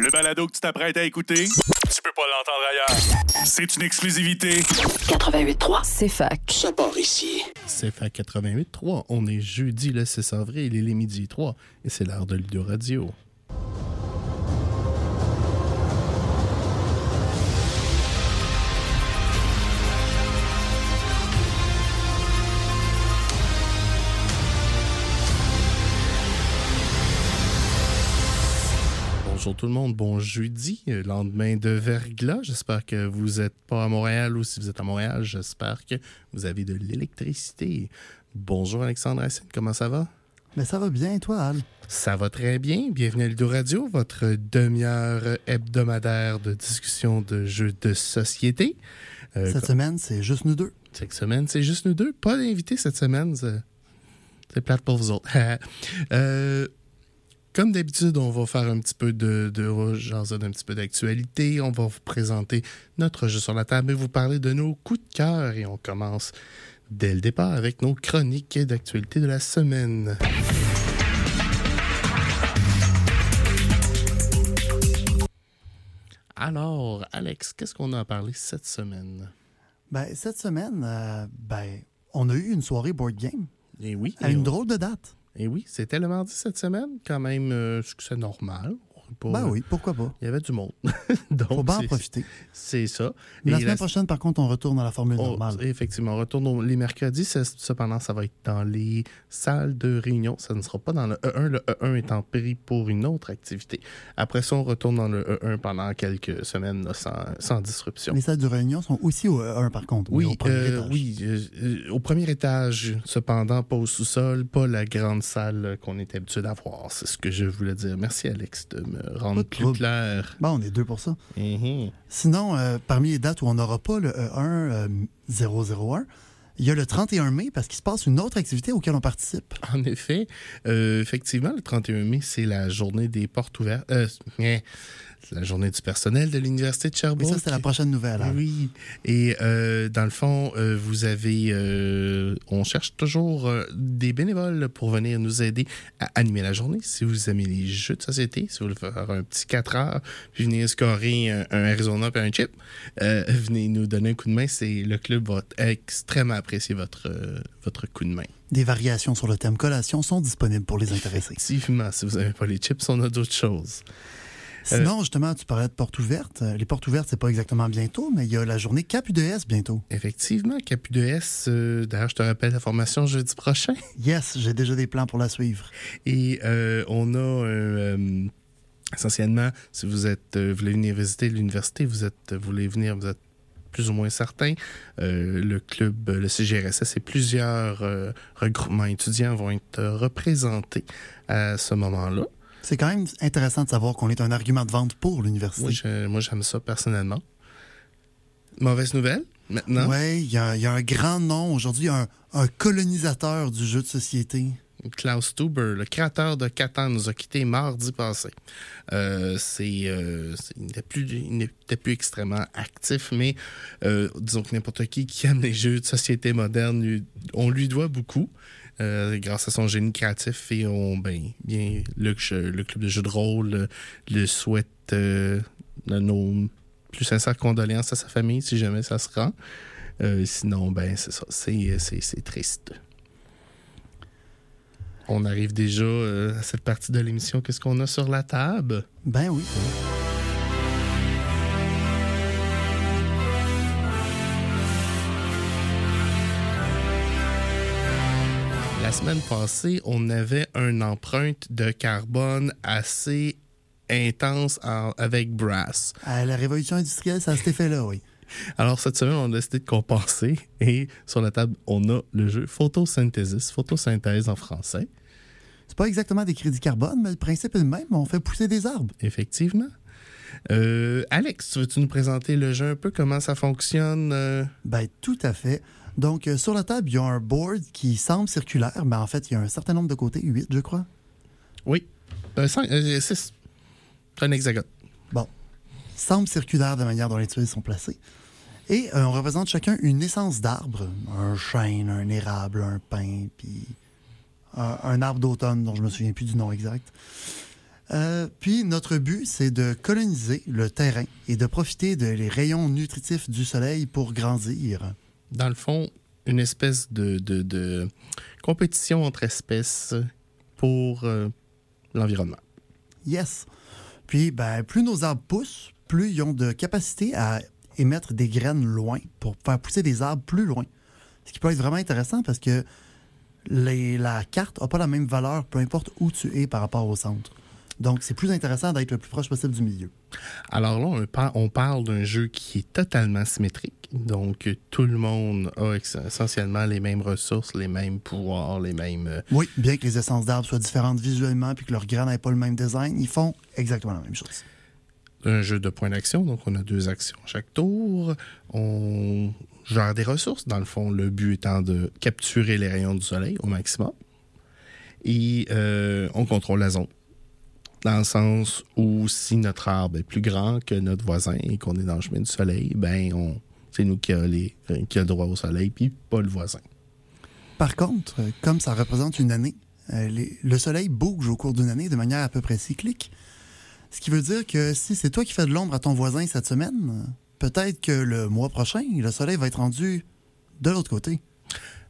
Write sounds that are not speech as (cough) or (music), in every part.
Le balado que tu t'apprêtes à écouter, tu peux pas l'entendre ailleurs. C'est une exclusivité. 88.3, c'est fac. Ça part ici. C'est fait 88.3. On est jeudi le 6 avril, il est midi 3 et c'est l'heure de Ludo Radio. Bonjour tout le monde, bon jeudi, euh, lendemain de verglas. J'espère que vous n'êtes pas à Montréal ou si vous êtes à Montréal, j'espère que vous avez de l'électricité. Bonjour Alexandre Racine, comment ça va? Mais ça va bien, toi, Al? Ça va très bien. Bienvenue à Ludo Radio, votre demi-heure hebdomadaire de discussion de jeux de société. Euh, Cette semaine, c'est juste nous deux. cette semaine, c'est juste nous deux. Pas d'invités cette semaine. C'est c'est plate pour vous autres. (laughs) Euh, comme d'habitude, on va faire un petit peu de, de d'un petit peu d'actualité. On va vous présenter notre jeu sur la table et vous parler de nos coups de cœur. Et on commence dès le départ avec nos chroniques d'actualité de la semaine. Alors, Alex, qu'est-ce qu'on a à parler cette semaine? Ben, cette semaine, euh, ben, on a eu une soirée board game Et oui, à et une on- drôle de date. Et oui, c'était le mardi cette semaine, quand même, euh, c'est normal. Pas- Ben oui, pourquoi pas? Il y avait du monde. (laughs) Donc, Faut bien en profiter. C'est ça. La Et semaine la- prochaine, par contre, on retourne à la formule on- normale. effectivement, on retourne au- les mercredis. Cependant, ça va être dans les salles de réunion. Ça ne sera pas dans le E1. Le E1 est en pris pour une autre activité. Après ça, on retourne dans le E1 pendant quelques semaines là, sans, sans disruption. Les salles de réunion sont aussi au 1 par contre. Oui, au premier euh, étage. oui euh, euh, au premier étage, cependant, pas au sous-sol, pas la grande salle euh, qu'on est habitué d'avoir. C'est ce que je voulais dire. Merci, Alex, de me rendre plus clair. Bon, on est deux pour ça. Mhm. Sinon, euh, parmi les dates où on n'aura pas le E1 euh, 001, il y a le 31 mai parce qu'il se passe une autre activité auquel on participe. En effet, euh, effectivement, le 31 mai, c'est la journée des portes ouvertes. Euh, c'est la journée du personnel de l'Université de Mais Sherbrooke. ça, c'est la prochaine nouvelle. Al. Oui. Et euh, dans le fond, euh, vous avez. euh, on cherche toujours des bénévoles pour venir nous aider à animer la journée. Si vous aimez les jeux de société, si vous voulez faire un petit 4 heures, puis venir scorer un, un Arizona et un chip, venez nous donner un coup de main. C'est, le club va extrêmement apprécier votre, votre coup de main. Des variations sur le thème collation sont disponibles pour les intéressés. Effectivement, si vous n'avez pas les chips, on a d'autres choses. Sinon, justement, tu parlais de portes ouvertes. Euh, Les portes ouvertes, c'est pas exactement bientôt, mais il y a la journée CAP-UDS bientôt. Effectivement, Capu2S, euh, d'ailleurs, je te rappelle la formation jeudi prochain. (laughs) Yes, j'ai déjà des plans pour la suivre. Et euh, on a euh, essentiellement, si vous êtes euh, voulez venir visiter l'université, vous êtes vous voulez venir, vous êtes plus ou moins certain. euh, le club, le CGRSS et plusieurs euh, regroupements étudiants vont être euh, représentés à ce moment-là. C'est quand même intéressant de savoir qu'on est un argument de vente pour l'université. Moi, j'aime ça personnellement. Mauvaise nouvelle, maintenant? Oui, il y, a il y a un grand nom aujourd'hui, un, un colonisateur du jeu de société. Klaus Tuber, le créateur de Catan, nous a quittés mardi passé. Euh, c'est, euh, c'est- il n'était plus, plus extrêmement actif, mais euh, disons que n'importe qui qui aime les jeux de société moderne, lui- on lui doit beaucoup. Euh, grâce à son génie créatif et on ben bien le, club de jeux de rôle euh, le souhaite euh, nos plus sincères condoléances à sa famille si jamais ça se rend. Euh, sinon ben c'est ça, c'est, triste. On arrive déjà à cette partie de l'émission. Qu'est-ce qu'on a sur la table? Ben oui. La semaine passée, on avait une empreinte de carbone assez intense en- avec Brass. À la révolution industrielle, ça a cet effet-là, oui. Alors, cette semaine, on a décidé de compenser et sur la table, on a le jeu photosynthesis, photosynthèse en français, C'est pas exactement des crédits carbone, mais le principe est le même. On fait pousser des arbres. effectivement. Euh, Alex, veux-tu nous présenter le jeu un peu, comment ça fonctionne? euh? Ben, tout à fait. Donc, euh, sur la table, il y a un board qui semble circulaire, mais en fait, il y a un certain nombre de côtés, 8, je crois. Oui, euh, cinq- euh, six. C'est un hexagone. Bon. Semble circulaire de manière dont les tuiles sont placées. Et euh, on représente chacun une essence d'arbre. Un chêne, un érable, un pin, puis un, un arbre d'automne dont je me souviens plus du nom exact. Euh, puis notre but, c'est de coloniser le terrain et de profiter des rayons nutritifs du soleil pour grandir. Dans le fond, une espèce de, de- de compétition entre espèces pour euh, l'environnement. Yes. Puis, ben, plus nos arbres poussent, plus ils ont de capacité à émettre des graines loin pour faire pousser des arbres plus loin. Ce qui peut être vraiment intéressant parce que les- la carte n'a pas la même valeur, peu importe où tu es par rapport au centre. Donc, c'est plus intéressant d'être le plus proche possible du milieu. Alors là, on, par- on parle d'un jeu qui est totalement symétrique. Donc, tout le monde a essentiellement les mêmes ressources, les mêmes pouvoirs, les mêmes... euh, Oui, bien que les essences d'arbres soient différentes visuellement puis que leurs graines n'aient pas le même design, ils font exactement la même chose. un jeu de points d'action. Donc, on a deux actions chaque tour. On gère des ressources. Dans le fond, le but étant de capturer les rayons du soleil au maximum. Et euh, on contrôle la zone. Dans le sens où si notre arbre est plus grand que notre voisin et qu'on est dans le chemin du soleil, ben on, c'est nous qui a, les, euh, qui a le droit au soleil, puis pas le voisin. Par contre, euh, comme ça représente une année, euh, les- le soleil bouge au cours d'une année de manière à peu près cyclique. Ce qui veut dire que si c'est toi qui fais de l'ombre à ton voisin cette semaine, peut-être que le mois prochain, le soleil va être rendu de l'autre côté.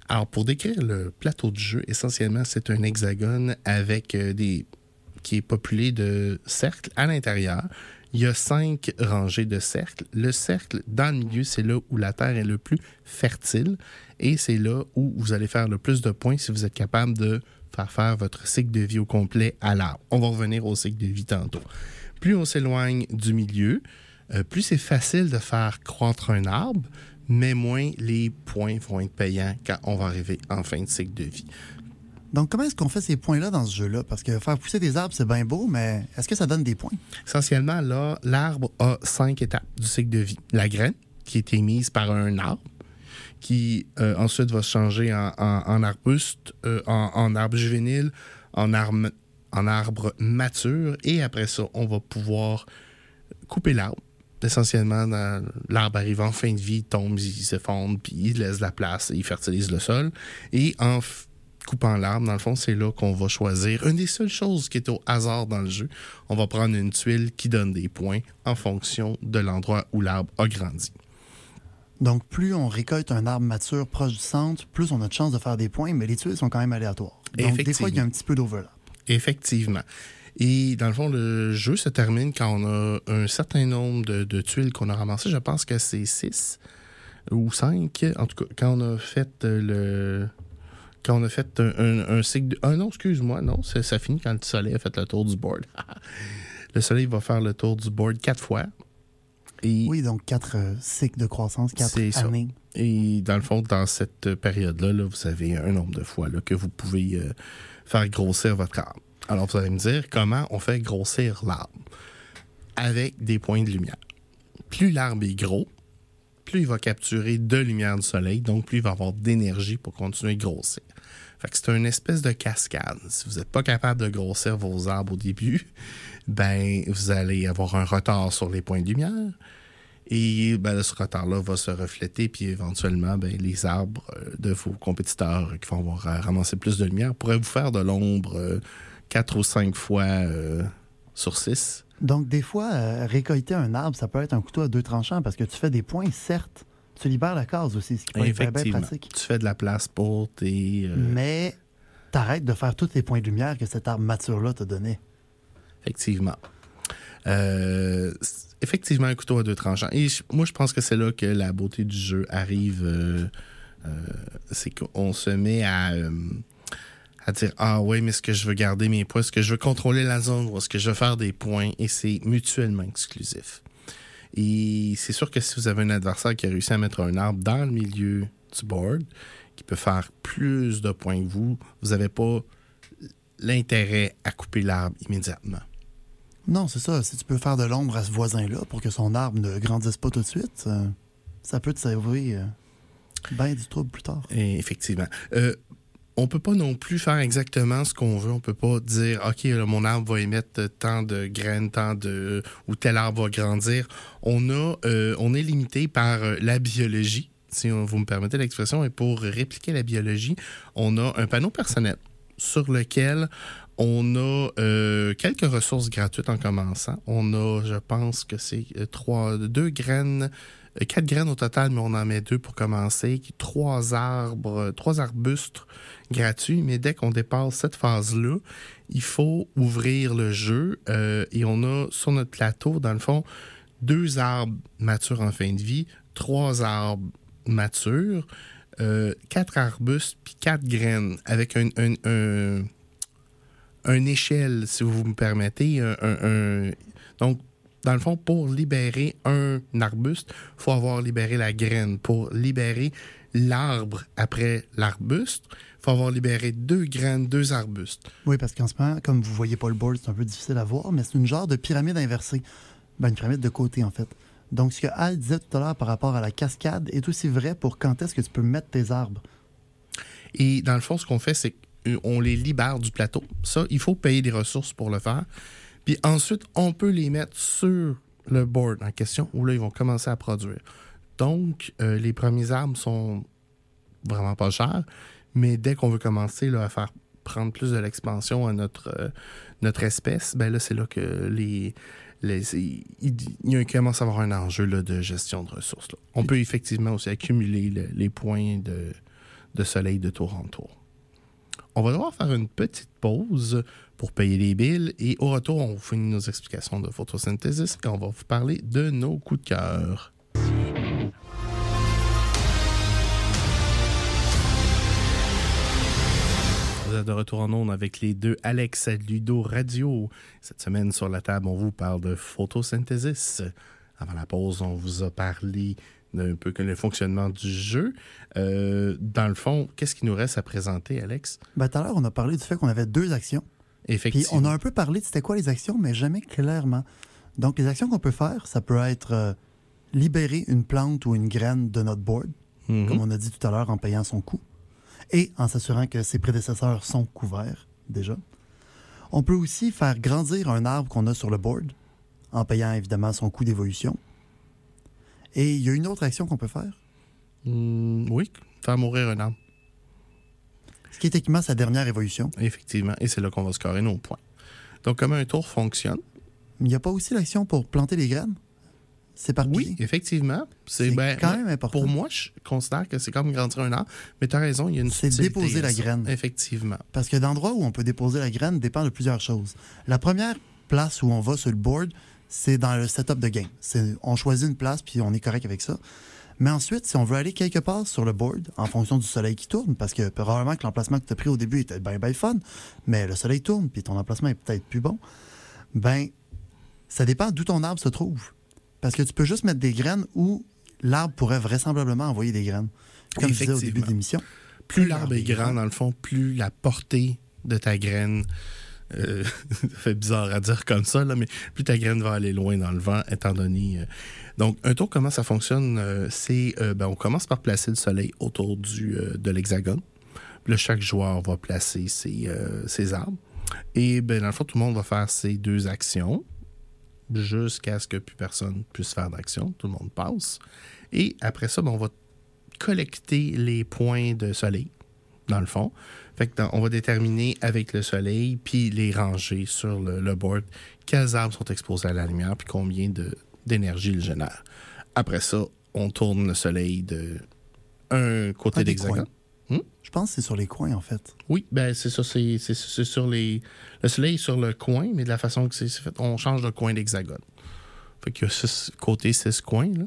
Alors, pour décrire le plateau de jeu, essentiellement, c'est un hexagone avec des qui est populé de cercles à l'intérieur. Il y a cinq rangées de cercles. Le cercle, dans le milieu, c'est là où la terre est le plus fertile et c'est là où vous allez faire le plus de points si vous êtes capable de faire faire votre cycle de vie au complet à l'arbre. On va revenir au cycle de vie tantôt. Plus on s'éloigne du milieu, euh, plus c'est facile de faire croître un arbre, mais moins les points vont être payants quand on va arriver en fin de cycle de vie. Donc, comment est-ce qu'on fait ces points-là dans ce jeu-là? Parce que faire pousser des arbres, c'est bien beau, mais est-ce que ça donne des points? Essentiellement, là, l'arbre a cinq étapes du cycle de vie. La graine, qui est émise par un arbre, qui euh, ensuite va se changer en, arbuste, euh, en, arbre juvénile, en arbre, en arbre mature, et après ça, on va pouvoir couper l'arbre. Essentiellement, l'arbre arrive en fin de vie, il tombe, il s'effondre, puis il laisse la place, il fertilise le sol. Et en coupant l'arbre, dans le fond, c'est là qu'on va choisir une des seules choses qui est au hasard dans le jeu. On va prendre une tuile qui donne des points en fonction de l'endroit où l'arbre a grandi. Donc, plus on récolte un arbre mature proche du centre, plus on a de chances de faire des points, mais les tuiles sont quand même aléatoires. Donc, des fois, il y a un petit peu d'overlap. Effectivement. Et dans le fond, le jeu se termine quand on a un certain nombre de, de tuiles qu'on a ramassées. Je pense que c'est 6 ou 5. En tout cas, quand on a fait le. Quand on a fait un, un, un cycle de. Ah non, excuse-moi, non, ça, finit quand le soleil a fait le tour du board. (laughs) le soleil va faire le tour du board quatre fois. Et, Oui, donc quatre euh, cycles de croissance, quatre ça. années. et dans le fond, dans cette période-là, là, vous avez un nombre de fois là, que vous pouvez euh, faire grossir votre arbre. Alors, vous allez me dire comment on fait grossir l'arbre avec des points de lumière. Plus l'arbre est gros, plus il va capturer de lumière du soleil, donc plus il va avoir d'énergie pour continuer de grossir. Fait que c'est une espèce de cascade. Si vous n'êtes pas capable de grossir vos arbres au début, (laughs) ben vous allez avoir un retard sur les points de lumière. Et ben, ce retard-là va se refléter, puis éventuellement, ben, les arbres euh, de vos compétiteurs qui vont avoir euh, ramassé plus de lumière pourraient vous faire de l'ombre euh, quatre ou cinq fois sur six. Donc, des fois, récolter un arbre, ça peut être un couteau à deux tranchants parce que tu fais des points, certes. Tu libères la case aussi, ce qui peut être bien, pratique. Tu fais de la place pour tes. euh, Mais t'arrêtes de faire tous les points de lumière que cet arbre mature-là te donnait. Effectivement. Euh, effectivement, un couteau à deux tranchants. Et moi, je pense que c'est là que la beauté du jeu arrive. euh, c'est qu'on se met à, à dire Ah oui, mais est-ce que je veux garder mes points Est-ce que je veux contrôler la zone ou est-ce que je veux faire des points Et c'est mutuellement exclusif. Et c'est sûr que si vous avez un adversaire qui a réussi à mettre un arbre dans le milieu du board, qui peut faire plus de points que vous, vous n'avez pas l'intérêt à couper l'arbre immédiatement. Non, c'est ça. Si tu peux faire de l'ombre à ce voisin-là pour que son arbre ne grandisse pas tout de suite, euh, ça peut te servir euh, bien du trouble plus tard. Et effectivement. Euh, on peut pas non plus faire exactement ce qu'on veut. On peut pas dire, OK, mon arbre va émettre tant de graines, tant de... ou tel arbre va grandir. On, a, euh, on est limité par euh, la biologie, si vous me permettez l'expression. Et pour répliquer la biologie, on a un panneau personnel sur lequel On a euh, quelques ressources gratuites en commençant. On a, je pense que c'est trois, deux graines, quatre graines au total, mais on en met deux pour commencer. Trois arbres, euh, trois arbustes gratuits. Mais dès qu'on dépasse cette phase-là, il faut ouvrir le jeu euh, et on a sur notre plateau, dans le fond, deux arbres matures en fin de vie, trois arbres matures, euh, quatre arbustes puis quatre graines avec un, un, un- échelle, si vous me permettez. un- Donc, dans le fond, pour libérer un arbuste, il faut avoir libéré la graine. Pour libérer l'arbre après l'arbuste, il faut avoir libéré deux graines, deux arbustes. Oui, parce qu'en ce moment, comme vous voyez pas le board, c'est un peu difficile à voir, mais c'est une genre de pyramide inversée. Ben, une pyramide de côté, en fait. Donc, ce que Al disait tout à l'heure par rapport à la cascade est aussi vrai pour quand est-ce que tu peux mettre tes arbres. Et dans le fond, ce qu'on fait, c'est qu'on les libère du plateau. Ça, il faut payer des ressources pour le faire. Puis ensuite, on peut les mettre sur le board en question où là, ils vont commencer à produire. Donc, euh, les premiers arbres sont vraiment pas chers, mais dès qu'on veut commencer là, à faire prendre plus de l'expansion à notre, euh, notre espèce, ben là, c'est là que les. il, commence à avoir un enjeu là, de gestion de ressources. là. On peut effectivement aussi accumuler le- les points de, de soleil de tour en tour. On va devoir faire une petite pause pour payer les billes et au retour, on vous finit nos explications de photosynthèse et on va vous parler de nos coups de cœur. Vous êtes de retour en ondes avec les deux Alex Ludo Radio. Cette semaine, sur la table, on vous parle de photosynthèse. Avant la pause, on vous a parlé d'un peu que le fonctionnement du jeu. Euh, dans le fond, qu'est-ce qui nous reste à présenter, Alex? Ben, tout à l'heure, on a parlé du fait qu'on avait deux actions. Puis Effectivement. on a un peu parlé de c'était quoi les actions, mais jamais clairement. Donc, les actions qu'on peut faire, ça peut être euh, libérer une plante ou une graine de notre board, Mhm. comme on a dit tout à l'heure, en payant son coût, et en s'assurant que ses prédécesseurs sont couverts déjà. On peut aussi faire grandir un arbre qu'on a sur le board, en payant évidemment son coût d'évolution. Et il y a une autre action qu'on peut faire, Mm, oui, faire mourir un arbre. ce qui est techniquement sa dernière évolution. Effectivement. Et c'est là qu'on va scorer nos points. Donc, comment un tour fonctionne? Mais il n'y a pas aussi l'action pour planter les graines? C'est par Oui, effectivement. C'est ben, quand même important. Pour moi, je considère que c'est comme grandir un arbre, mais tu as raison, il y a une C'est déposer la ça. graine. Effectivement. Parce que l'endroit où on peut déposer la graine dépend de plusieurs choses. La première place où on va sur le board, c'est dans le setup de game. On choisit une place puis on est correct avec ça. Mais ensuite, si on veut aller quelque part sur le board, en fonction du soleil qui tourne, parce que probablement que l'emplacement que tu as pris au début était bien, bien fun, mais le soleil tourne puis ton emplacement est peut-être plus bon, ben, ça dépend d'où ton arbre se trouve. Parce que tu peux juste mettre des graines où l'arbre pourrait vraisemblablement envoyer des graines. Comme je disais au début de l'émission. Plus l'arbre est grand, dans le fond, plus la portée de ta graine. Euh, (laughs) ça fait bizarre à dire comme ça, là, mais plus ta graine va aller loin dans le vent, étant donné. euh, donc, un tour, comment ça fonctionne euh, C'est. ben, on commence par placer le soleil autour du, de l'hexagone. Puis chaque joueur va placer ses, ses arbres. Et ben, dans le fond, tout le monde va faire ses deux actions jusqu'à ce que plus personne puisse faire d'action. Tout le monde passe. Et après ça, ben, on va collecter les points de soleil, dans le fond. Fait que dans- on va déterminer avec le soleil, puis les ranger sur le, le board, quels arbres sont exposés à la lumière, puis combien de- d'énergie ils génèrent. Après ça, on tourne le soleil de un côté Ah, d'hexagone. Je pense que c'est sur les coins, en fait. Oui, ben c'est ça, c'est sur les. Le soleil est sur le coin, mais de la façon que c'est fait, on change le coin d'hexagone. Fait qu'il y a six côtés, six coins, là.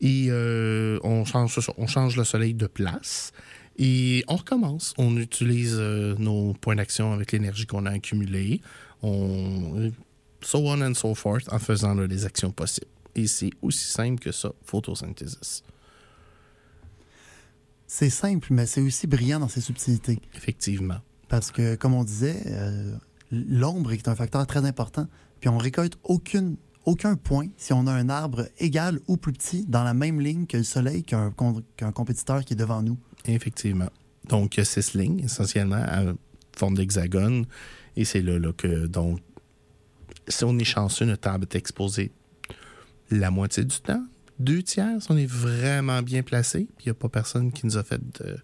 Et euh, on, change, ça, on change le soleil de place. Et on recommence. On utilise euh, nos points d'action avec l'énergie qu'on a accumulée. On. So on and so forth en faisant là, les actions possibles. Et c'est aussi simple que ça, photosynthesis. C'est simple, mais c'est aussi brillant dans ses subtilités. Effectivement. Parce que, comme on disait, euh, l'ombre est un facteur très important. Puis on récolte aucune, aucun point si on a un arbre égal ou plus petit dans la même ligne que le soleil qu'un compétiteur qui est devant nous. Effectivement. Donc, il y a six lignes, essentiellement, à forme d'hexagone. Et c'est là, là que, donc, si on est chanceux, notre arbre est exposé la moitié du temps, deux tiers, si on est vraiment bien placé. Puis, il n'y a pas personne qui nous a fait de-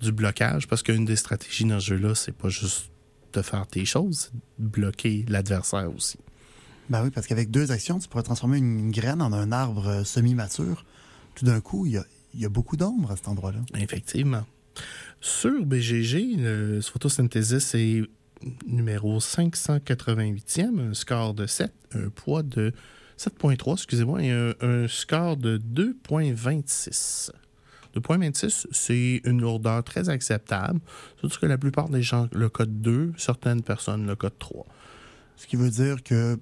du blocage, parce qu'une des stratégies dans ce jeu-là, c'est pas juste de faire tes choses, bloquer l'adversaire aussi. Ben oui, parce qu'avec deux actions, tu pourrais transformer une graine en un arbre euh, semi-mature. Tout d'un coup, il y a, il y a beaucoup d'ombre à cet endroit-là. Effectivement. Sur BGG, le photosynthesis est numéro 588e, un score de 7, un poids de 7.3, excusez-moi, et un, un score de 2.26. 2.26, c'est une lourdeur très acceptable, surtout que la plupart des gens le code 2, certaines personnes le code 3. Ce qui veut dire que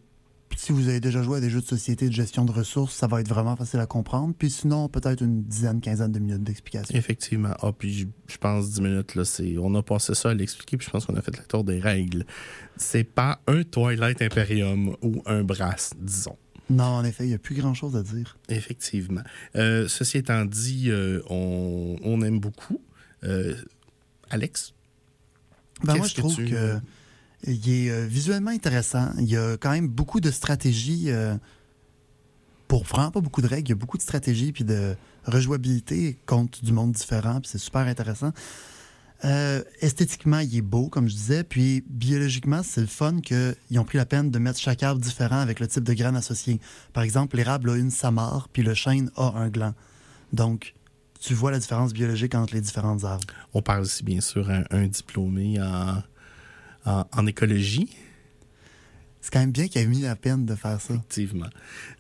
si vous avez déjà joué à des jeux de société de gestion de ressources, ça va être vraiment facile à comprendre. Puis sinon, peut-être une dizaine, quinzaine de minutes d'explication. Effectivement. Ah, puis je- pense 10 minutes, là, c'est. On a passé ça à l'expliquer, puis je pense qu'on a fait le tour des règles. C'est pas un Twilight Imperium ou un Brass, disons. Non, en effet, il n'y a plus grand-chose à dire. Effectivement. Euh, ceci étant dit, euh, on, on aime beaucoup. Euh, Alex? Ben moi, je que trouve tu- que il est euh, visuellement intéressant. Il y a quand même beaucoup de stratégies. euh, pour vraiment pas beaucoup de règles, il y a beaucoup de stratégies puis de rejouabilité contre du monde différent. Puis c'est super intéressant. Euh, esthétiquement, il est beau, comme je disais. Puis biologiquement, c'est le fun qu'ils ont pris la peine de mettre chaque arbre différent avec le type de graine associé. Par exemple, l'érable a une samare, puis le chêne a un gland. Donc, tu vois la différence biologique entre les différentes arbres. On parle ici, bien sûr, un, un diplômé en, en, en écologie. C'est quand même bien qu'il ait mis la peine de faire ça. Effectivement.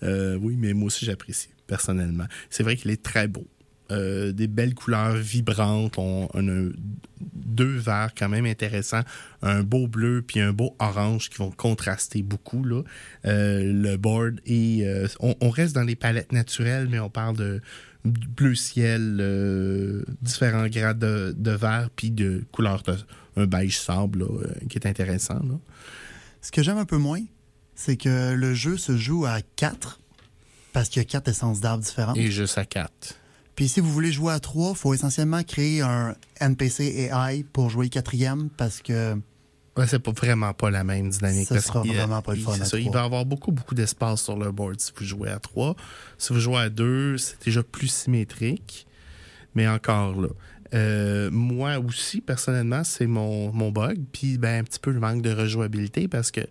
Euh, oui, mais moi aussi, j'apprécie, personnellement. C'est vrai qu'il est très beau. Euh, des belles couleurs vibrantes. On, on a deux verts quand même intéressants. Un beau bleu puis un beau orange qui vont contraster beaucoup. Là. Euh, le board et on, on reste dans les palettes naturelles, mais on parle de bleu ciel, différents grades de, de vert puis de couleur de, un beige sable là, euh, qui est intéressant. Là. Ce que j'aime un peu moins, c'est que le jeu se joue à 4 parce qu'il y a quatre essences d'arbres différentes. Et juste à 4. Puis si vous voulez jouer à 3, il faut essentiellement créer un NPC AI pour jouer quatrième parce que Ouais, c'est pas vraiment pas la même dynamique. Ça sera a- vraiment pas le fun à ça, il va y avoir beaucoup, beaucoup d'espace sur le board si vous jouez à 3. Si vous jouez à 2, c'est déjà plus symétrique. Mais encore là. Euh, moi aussi, personnellement, c'est mon, mon bug. Puis ben, un petit peu le manque de rejouabilité parce que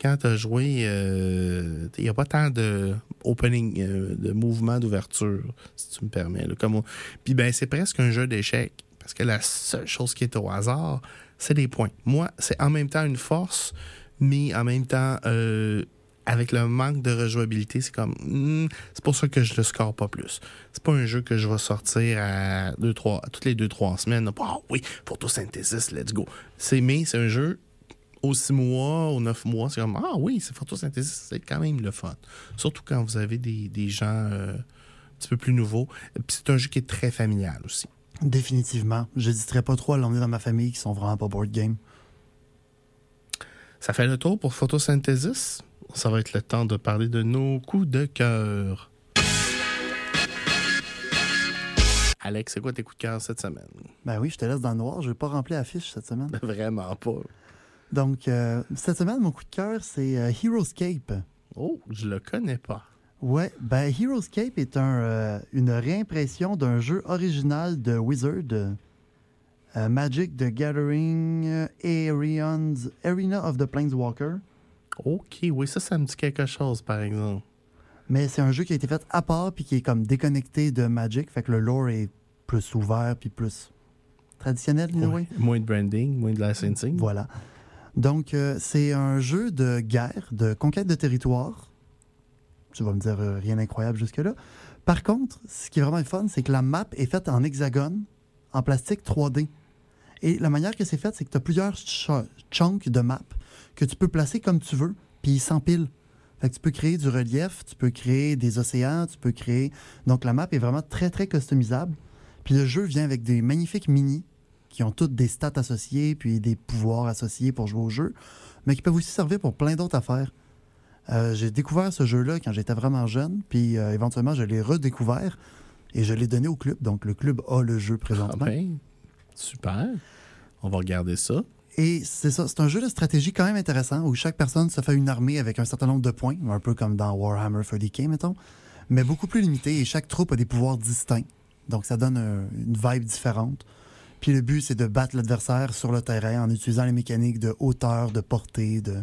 quand tu as joué, euh, il n'y a pas tant de opening, euh, de mouvement d'ouverture, si tu me permets. comme Puis ben, c'est presque un jeu d'échecs. Parce que la seule chose qui est au hasard, c'est des points. Moi, c'est en même temps une force, mais en même temps, euh, avec le manque de rejouabilité, c'est comme. hmm, c'est pour ça que je le score pas plus. C'est pas un jeu que je vais sortir à deux, trois, toutes les 2-3 semaines. Ah oui, photosynthesis, let's go. C'est, mais c'est un jeu aux 6 mois, aux 9 mois, c'est comme Ah oui, c'est photosynthesis, c'est quand même le fun. Surtout quand vous avez des, des gens euh, un petit peu plus nouveaux. Puis c'est un jeu qui est très familial aussi. définitivement, j'hésiterais pas trop à l'emmener dans ma famille qui sont vraiment pas board game. Ça fait le tour pour Photosynthesis? Ça va être le temps de parler de nos coups de cœur. Alex, c'est quoi tes coups de cœur cette semaine? Ben oui, je te laisse dans le noir, je vais pas remplir la fiche cette semaine. (laughs) Vraiment pas. Donc, euh, cette semaine, mon coup de cœur, c'est euh, Heroescape. Oh, je le connais pas. Ouais, ben Heroescape est un, euh, une réimpression d'un jeu original de Wizard, Magic the Gathering Arena of the Planeswalker. OK, oui, ça, ça me dit quelque chose, par exemple. Mais c'est un jeu qui a été fait à part puis qui est comme déconnecté de Magic, fait que le lore est plus ouvert puis plus traditionnel. Ouais. Moins de branding, moins de licensing. Voilà. Donc, euh, c'est un jeu de guerre, de conquête de territoire. Tu vas me dire euh, rien d'incroyable jusque-là. Par contre, ce qui est vraiment fun, c'est que la map est faite en hexagone, en plastique 3D. Et la manière que c'est fait, c'est que tu as plusieurs ch- chunks de map que tu peux placer comme tu veux, puis ils s'empilent. Fait que tu peux créer du relief, tu peux créer des océans, tu peux créer... Donc la map est vraiment très, très customisable. Puis le jeu vient avec des magnifiques mini qui ont toutes des stats associées, puis des pouvoirs associés pour jouer au jeu, mais qui peuvent aussi servir pour plein d'autres affaires. Euh, j'ai découvert ce jeu-là quand j'étais vraiment jeune, puis euh, éventuellement je l'ai redécouvert et je l'ai donné au club. Donc le club a le jeu Ah présentement. ben, super. On va regarder ça. Et c'est ça, c'est un jeu de stratégie quand même intéressant où chaque personne se fait une armée avec un certain nombre de points, un peu comme dans Warhammer 40k, mettons, mais beaucoup plus limité et chaque troupe a des pouvoirs distincts. Donc ça donne un- une vibe différente. Puis le but, c'est de battre l'adversaire sur le terrain en utilisant les mécaniques de hauteur, de portée, de...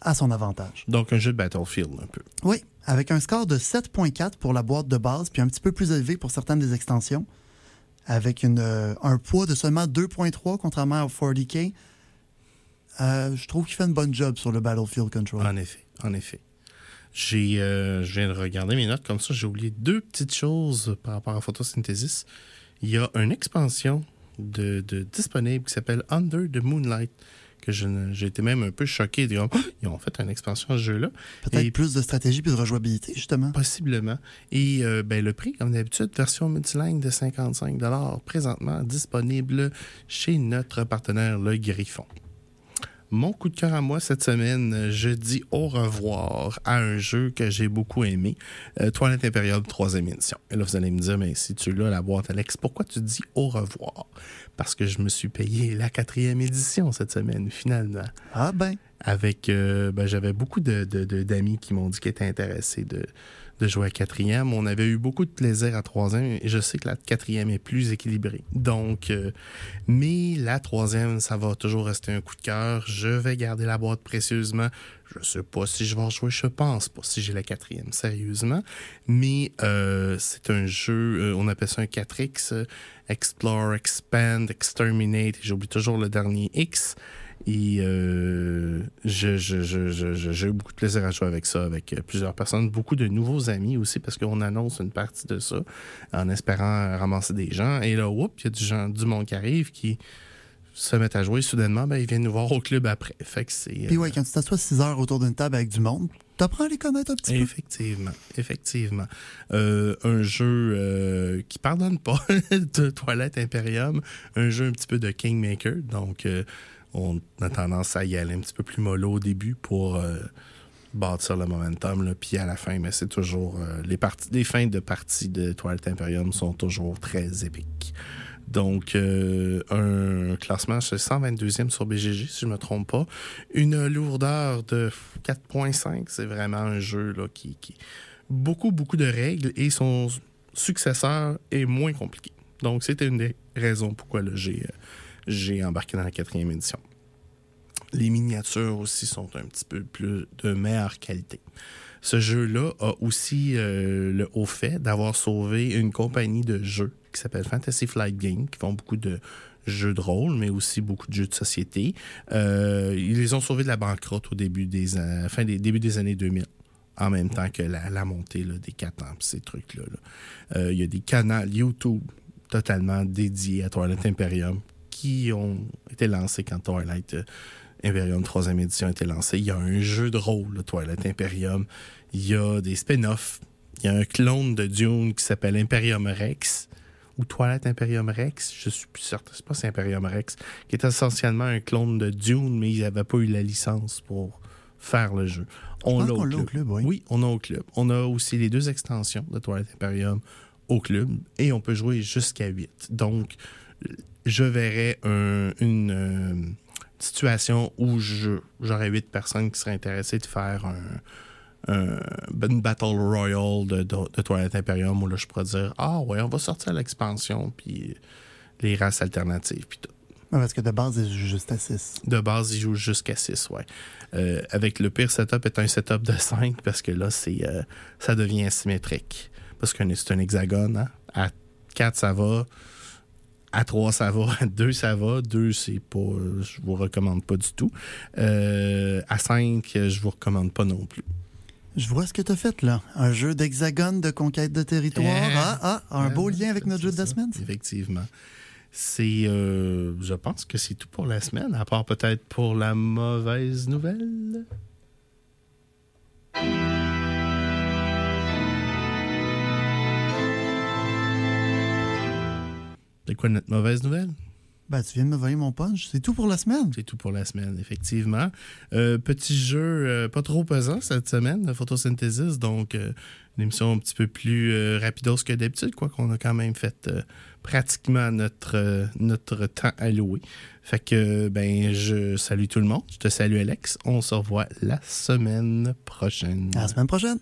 À son avantage. Donc, un jeu de Battlefield, un peu. Oui, avec un score de 7.4 pour la boîte de base, puis un petit peu plus élevé pour certaines des extensions, avec une, euh, un poids de seulement 2.3 contrairement au 40K. Euh, je trouve qu'il fait une bonne job sur le Battlefield Control. En effet, en effet. J'ai, euh, je viens de regarder mes notes comme ça. J'ai oublié deux petites choses par rapport à Photosynthesis. Il y a une expansion de, de disponible qui s'appelle Under the Moonlight que j'ai été même un peu choqué. de dire, Oh, ils ont fait une expansion à ce jeu-là. Peut-être Et- plus de stratégie puis de rejouabilité, justement. Possiblement. Et euh, ben, le prix, comme d'habitude, version multilingue de 55 présentement disponible chez notre partenaire Le Griffon. Mon coup de cœur à moi cette semaine, je dis au revoir à un jeu que j'ai beaucoup aimé, euh, Toilette Impériale 3e édition. Et là, vous allez me dire, mais si tu l'as, la boîte Alex, pourquoi tu dis au revoir? Parce que je me suis payé la quatrième édition cette semaine, finalement Ah ben, avec euh, ben, j'avais beaucoup de- d'amis qui m'ont dit qu'ils étaient intéressés de, de jouer à quatrième. On avait eu beaucoup de plaisir à troisième et je sais que la quatrième est plus équilibrée. Donc, euh, mais la troisième, ça va toujours rester un coup de cœur. Je vais garder la boîte précieusement. Je sais pas si je vais en jouer, je pense pas si j'ai la quatrième, sérieusement. Mais euh, c'est un jeu, euh, on appelle ça un 4X, euh, Explore, Expand, Exterminate. J'oublie toujours le dernier X. Et euh, je- je- je- je- je- j'ai eu beaucoup de plaisir à jouer avec ça, avec euh, plusieurs personnes, beaucoup de nouveaux amis aussi, parce qu'on annonce une partie de ça en espérant ramasser des gens. Et là, oups, il y a du, gens, du monde qui arrive qui se mettent à jouer. Soudainement, ben, ils viennent nous voir au club après. Fait que c'est. puis euh, ouais, quand tu t'assois 6 heures autour d'une table avec du monde, t'apprends à les connaître un petit peu. Effectivement, effectivement. Euh, un jeu euh, qui pardonne pas (laughs) de Toilette Imperium, un jeu un petit peu de Kingmaker, donc euh, on a tendance à y aller un petit peu plus mollo au début pour euh, bâtir le momentum, là, puis à la fin, mais c'est toujours euh, les parties, les fins de partie de Toilette Imperium sont toujours très épiques. Donc, euh, un classement, c'est 122e sur BGG, si je ne me trompe pas. Une lourdeur de 4.5, c'est vraiment un jeu qui, qui... Beaucoup, beaucoup de règles et son successeur est moins compliqué. Donc, c'était une des raisons pourquoi j'ai, j'ai embarqué dans la quatrième édition. Les miniatures aussi sont un petit peu plus de meilleure qualité. Ce jeu-là a aussi euh, le haut fait d'avoir sauvé une compagnie de jeux qui s'appelle Fantasy Flight Game, qui font beaucoup de jeux de rôle, mais aussi beaucoup de jeux de société. Euh, ils les ont sauvés de la banqueroute au début des, fin des, début des années 2000 en même temps que la, montée là, des 4 ans, pis ces trucs-là. là. Euh, Il y a des canaux YouTube totalement dédiés à Twilight Imperium qui ont été lancés quand Twilight euh, Imperium 3e édition a été lancé. Il y a un jeu de rôle, le Twilight Imperium. Il y a des spin-offs. Il y a un clone de Dune qui s'appelle Imperium Rex ou Twilight Imperium Rex, je suis plus certain, c'est pas c'est Imperium Rex, qui est essentiellement un clone de Dune, mais ils n'avaient pas eu la licence pour faire le jeu. On l'a au l'a au club. club, oui. Oui, on a au club. On a aussi les deux extensions de Twilight Imperium au club et on peut jouer jusqu'à 8. Donc, je verrais un- une euh, situation où j'aurais 8 personnes qui seraient intéressées de faire un, un- une Battle Royale de, de, de Twilight Imperium où là, je pourrais dire Ah ouais, on va sortir l'expansion, puis les races alternatives, puis tout. Ouais, parce que de base, c'est juste à 6. De base, ils jouent jusqu'à 6, ouais. Euh, avec le pire setup est un setup de 5 parce que là, c'est euh, ça devient asymétrique. Parce que c'est un hexagone. Hein? À 4, ça va. À 3, ça va. À 2, ça va. 2, c'est pas. Je vous recommande pas du tout. Euh, à 5, je vous recommande pas non plus. Je vois ce que tu as fait là. Un jeu d'hexagone de conquête de territoire. Ah, ah, un beau lien avec notre jeu de la ça, semaine. Effectivement. C'est. euh, je pense que c'est tout pour la semaine, à part peut-être pour la mauvaise nouvelle. C'est quoi notre mauvaise nouvelle? Ben, tu viens de me voler mon punch. C'est tout pour la semaine. C'est tout pour la semaine, effectivement. Euh, petit jeu euh, pas trop pesant cette semaine, de photosynthesis, donc euh, une émission un petit peu plus euh, rapidos que d'habitude, quoi qu'on a quand même fait pratiquement notre, notre temps alloué. Fait que, ben, je salue tout le monde. Je te salue, Alex. On se revoit la semaine prochaine. À la semaine prochaine.